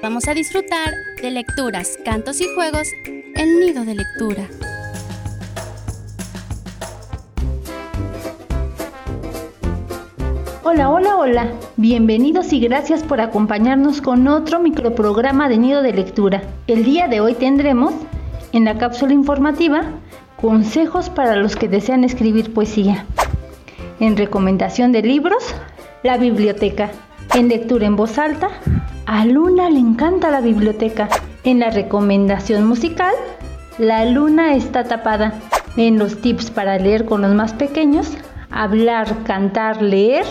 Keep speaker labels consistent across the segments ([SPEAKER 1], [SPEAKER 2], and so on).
[SPEAKER 1] Vamos a disfrutar de lecturas, cantos y juegos en Nido de Lectura.
[SPEAKER 2] Hola, hola, hola. Bienvenidos y gracias por acompañarnos con otro microprograma de Nido de Lectura. El día de hoy tendremos, en la cápsula informativa, consejos para los que desean escribir poesía. En recomendación de libros, la biblioteca. En lectura en voz alta, a Luna le encanta la biblioteca. En la recomendación musical, la luna está tapada. En los tips para leer con los más pequeños, hablar, cantar, leer.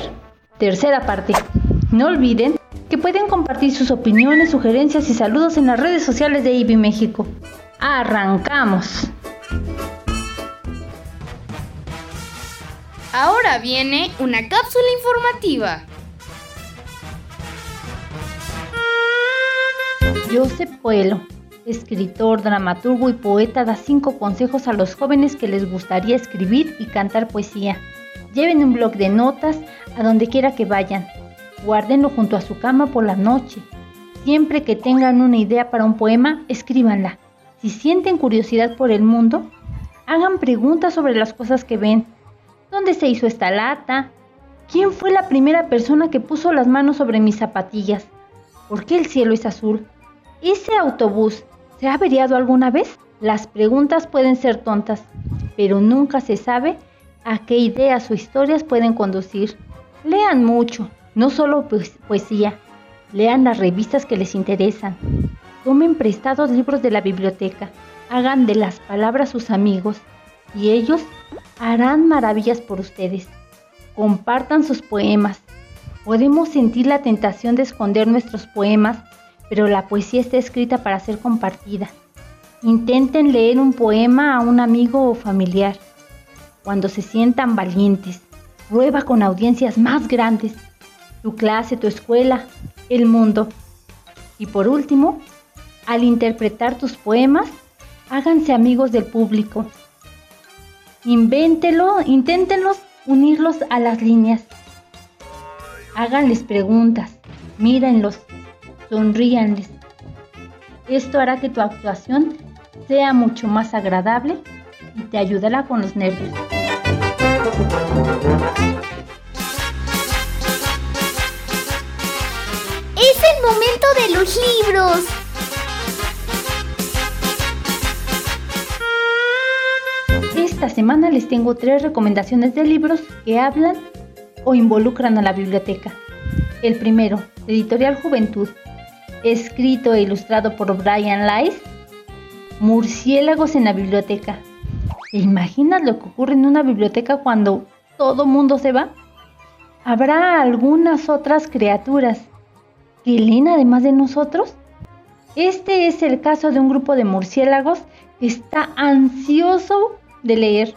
[SPEAKER 2] Tercera parte. No olviden que pueden compartir sus opiniones, sugerencias y saludos en las redes sociales de IBI México. ¡Arrancamos!
[SPEAKER 3] Ahora viene una cápsula informativa.
[SPEAKER 2] Joseph Puelo, escritor, dramaturgo y poeta, da cinco consejos a los jóvenes que les gustaría escribir y cantar poesía. Lleven un blog de notas a donde quiera que vayan. Guárdenlo junto a su cama por la noche. Siempre que tengan una idea para un poema, escríbanla. Si sienten curiosidad por el mundo, hagan preguntas sobre las cosas que ven. ¿Dónde se hizo esta lata? ¿Quién fue la primera persona que puso las manos sobre mis zapatillas? ¿Por qué el cielo es azul? ¿Ese autobús se ha averiado alguna vez? Las preguntas pueden ser tontas, pero nunca se sabe a qué ideas o historias pueden conducir. Lean mucho, no solo poesía, lean las revistas que les interesan. Tomen prestados libros de la biblioteca, hagan de las palabras sus amigos y ellos harán maravillas por ustedes. Compartan sus poemas. Podemos sentir la tentación de esconder nuestros poemas pero la poesía está escrita para ser compartida. Intenten leer un poema a un amigo o familiar. Cuando se sientan valientes, prueba con audiencias más grandes, tu clase, tu escuela, el mundo. Y por último, al interpretar tus poemas, háganse amigos del público. Invéntelo, inténtenlos unirlos a las líneas. Háganles preguntas, mírenlos, sonríanles. Esto hará que tu actuación sea mucho más agradable y te ayudará con los nervios.
[SPEAKER 3] Es el momento de los libros.
[SPEAKER 2] Esta semana les tengo tres recomendaciones de libros que hablan o involucran a la biblioteca. El primero, Editorial Juventud, escrito e ilustrado por Brian Lice, Murciélagos en la biblioteca. ¿Te imaginas lo que ocurre en una biblioteca cuando todo mundo se va? ¿Habrá algunas otras criaturas que leen además de nosotros? Este es el caso de un grupo de murciélagos que está ansioso de leer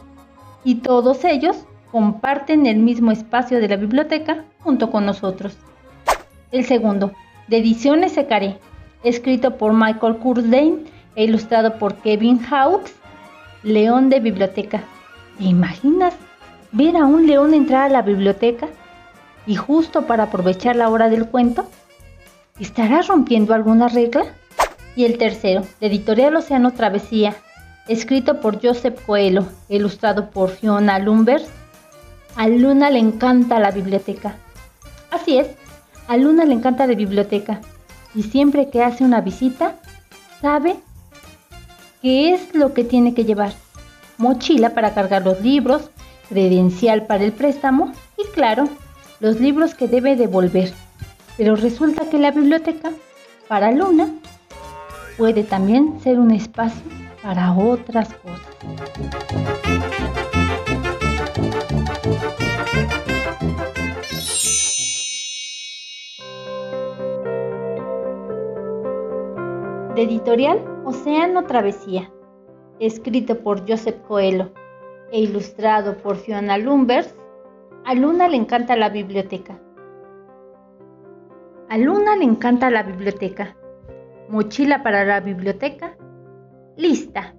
[SPEAKER 2] y todos ellos comparten el mismo espacio de la biblioteca junto con nosotros. El segundo, de Ediciones Secaré, escrito por Michael Kurdane e ilustrado por Kevin Hawks, León de Biblioteca. ¿Te imaginas ver a un león entrar a la biblioteca y justo para aprovechar la hora del cuento? ¿Estará rompiendo alguna regla? Y el tercero, de Editorial Océano Travesía, escrito por Joseph Coelho, ilustrado por Fiona Lumbers. A Luna le encanta la biblioteca. Así es, a Luna le encanta la biblioteca y siempre que hace una visita sabe qué es lo que tiene que llevar. Mochila para cargar los libros, credencial para el préstamo y claro, los libros que debe devolver. Pero resulta que la biblioteca, para Luna, puede también ser un espacio para otras cosas. Editorial Océano Travesía, escrito por Joseph Coelho e ilustrado por Fiona Lumbers, a Luna le encanta la biblioteca. A Luna le encanta la biblioteca. Mochila para la biblioteca. Lista.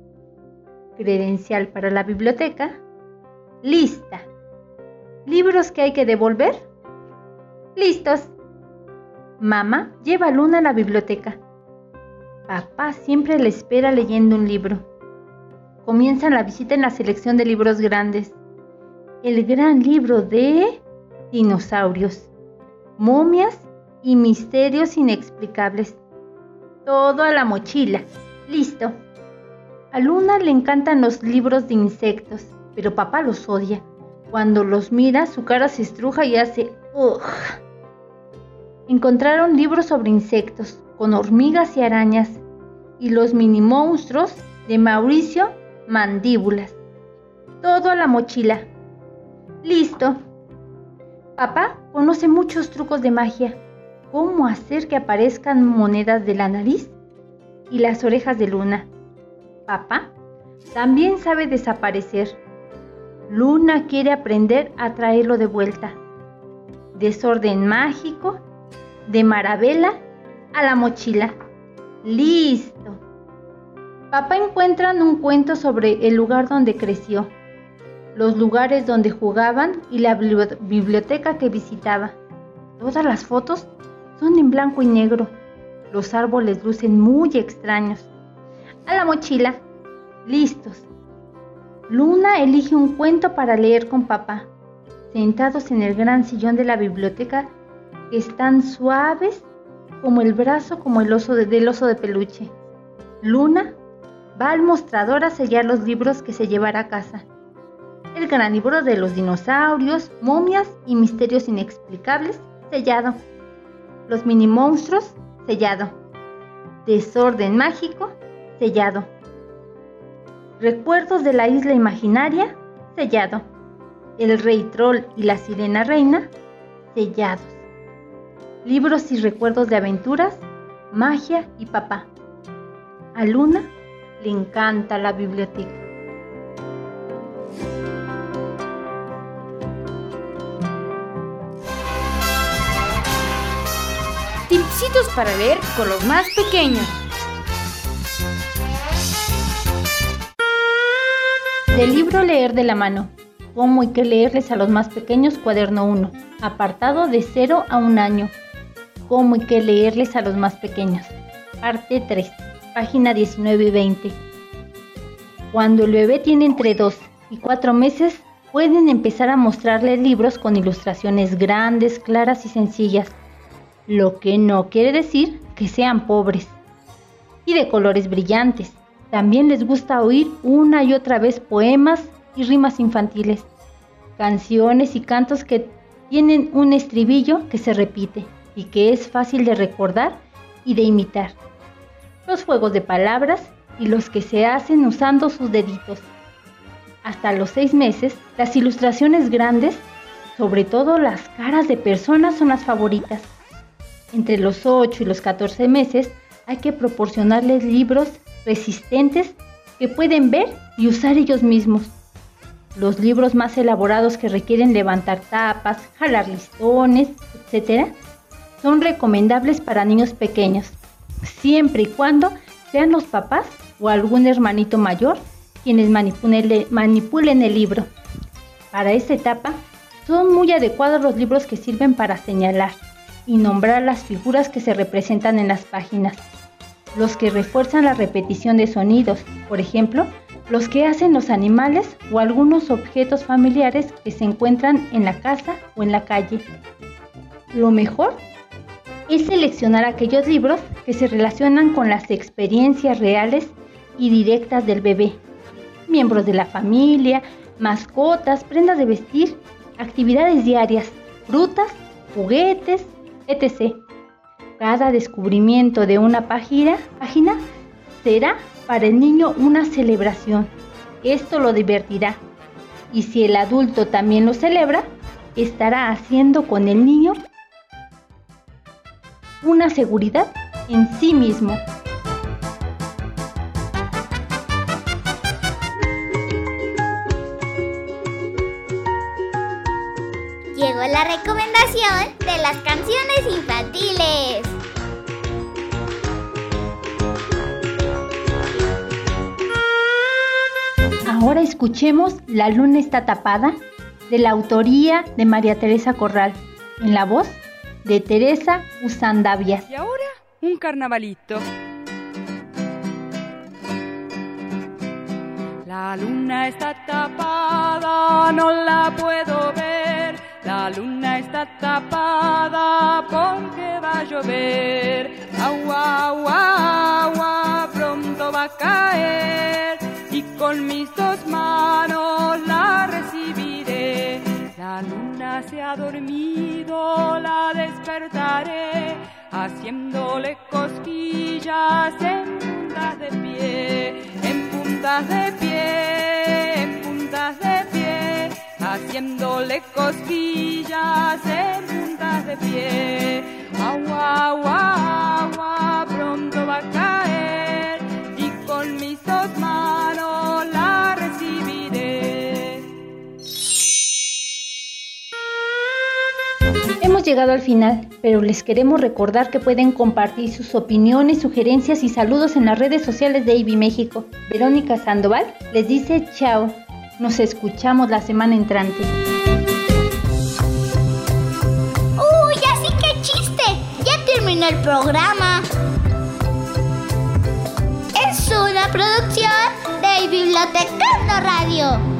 [SPEAKER 2] Credencial para la biblioteca. Lista. ¿Libros que hay que devolver? Listos. Mamá lleva a Luna a la biblioteca. Papá siempre le espera leyendo un libro. Comienzan la visita en la selección de libros grandes. El gran libro de dinosaurios, momias y misterios inexplicables. Todo a la mochila. Listo. A Luna le encantan los libros de insectos, pero papá los odia. Cuando los mira, su cara se estruja y hace ¡Ugh! Encontraron libros sobre insectos, con hormigas y arañas, y los mini monstruos de Mauricio Mandíbulas. Todo a la mochila. Listo. Papá conoce muchos trucos de magia. Cómo hacer que aparezcan monedas de la nariz y las orejas de Luna. Papá también sabe desaparecer. Luna quiere aprender a traerlo de vuelta. Desorden mágico, de Marabela a la mochila. Listo. Papá encuentran un cuento sobre el lugar donde creció, los lugares donde jugaban y la biblioteca que visitaba. Todas las fotos son en blanco y negro. Los árboles lucen muy extraños. A la mochila. Listos. Luna elige un cuento para leer con papá. Sentados en el gran sillón de la biblioteca, están suaves como el brazo como el oso del oso de peluche. Luna va al mostrador a sellar los libros que se llevará a casa. El gran libro de los dinosaurios, momias y misterios inexplicables, sellado. Los mini monstruos, sellado. Desorden mágico, sellado. Recuerdos de la isla imaginaria, sellado. El rey troll y la sirena reina, sellados. Libros y recuerdos de aventuras, magia y papá. A Luna le encanta la biblioteca.
[SPEAKER 3] Tipsitos para leer con los más pequeños.
[SPEAKER 2] Del libro Leer de la mano. Cómo hay que leerles a los más pequeños, cuaderno 1. Apartado de 0 a 1 año. Cómo hay que leerles a los más pequeños. Parte 3 página 19 y 20. Cuando el bebé tiene entre 2 y 4 meses, pueden empezar a mostrarle libros con ilustraciones grandes, claras y sencillas, lo que no quiere decir que sean pobres. Y de colores brillantes. También les gusta oír una y otra vez poemas y rimas infantiles, canciones y cantos que tienen un estribillo que se repite y que es fácil de recordar y de imitar los juegos de palabras y los que se hacen usando sus deditos. Hasta los seis meses, las ilustraciones grandes, sobre todo las caras de personas, son las favoritas. Entre los 8 y los 14 meses hay que proporcionarles libros resistentes que pueden ver y usar ellos mismos. Los libros más elaborados que requieren levantar tapas, jalar listones, etc., son recomendables para niños pequeños siempre y cuando sean los papás o algún hermanito mayor quienes manipulen, el libro. Para esta etapa, son muy adecuados los libros que sirven para señalar y nombrar las figuras que se representan en las páginas, los que refuerzan la repetición de sonidos, por ejemplo, los que hacen los animales o algunos objetos familiares que se encuentran en la casa o en la calle. Lo mejor es seleccionar aquellos libros que se relacionan con las experiencias reales y directas del bebé, miembros de la familia, mascotas, prendas de vestir, actividades diarias, frutas, juguetes, etc. Cada descubrimiento de una página, página será para el niño una celebración. Esto lo divertirá. Y si el adulto también lo celebra, estará haciendo con el niño una seguridad en sí mismo.
[SPEAKER 3] Llegó la recomendación de las canciones infantiles.
[SPEAKER 2] Ahora escuchemos La luna está tapada de la autoría de María Teresa Corral, en la voz de Teresa Usandavias.
[SPEAKER 4] Y ahora, un carnavalito. La luna está tapada, no la puedo ver. La luna está tapada porque va a llover. Agua, agua, agua, pronto va a caer. Y con mis dos manos la recibiré. La luna se ha dormido, la despertaré, haciéndole cosquillas en puntas de pie, en puntas de pie, en puntas de pie, haciéndole cosquillas en puntas de pie. Agua, agua,
[SPEAKER 2] llegado al final, pero les queremos recordar que pueden compartir sus opiniones, sugerencias y saludos en las redes sociales de IBI México. Verónica Sandoval les dice chao. Nos escuchamos la semana entrante.
[SPEAKER 5] ¡Uy, así que chiste! Ya terminó el programa. Es una producción de Biblioteca Radio.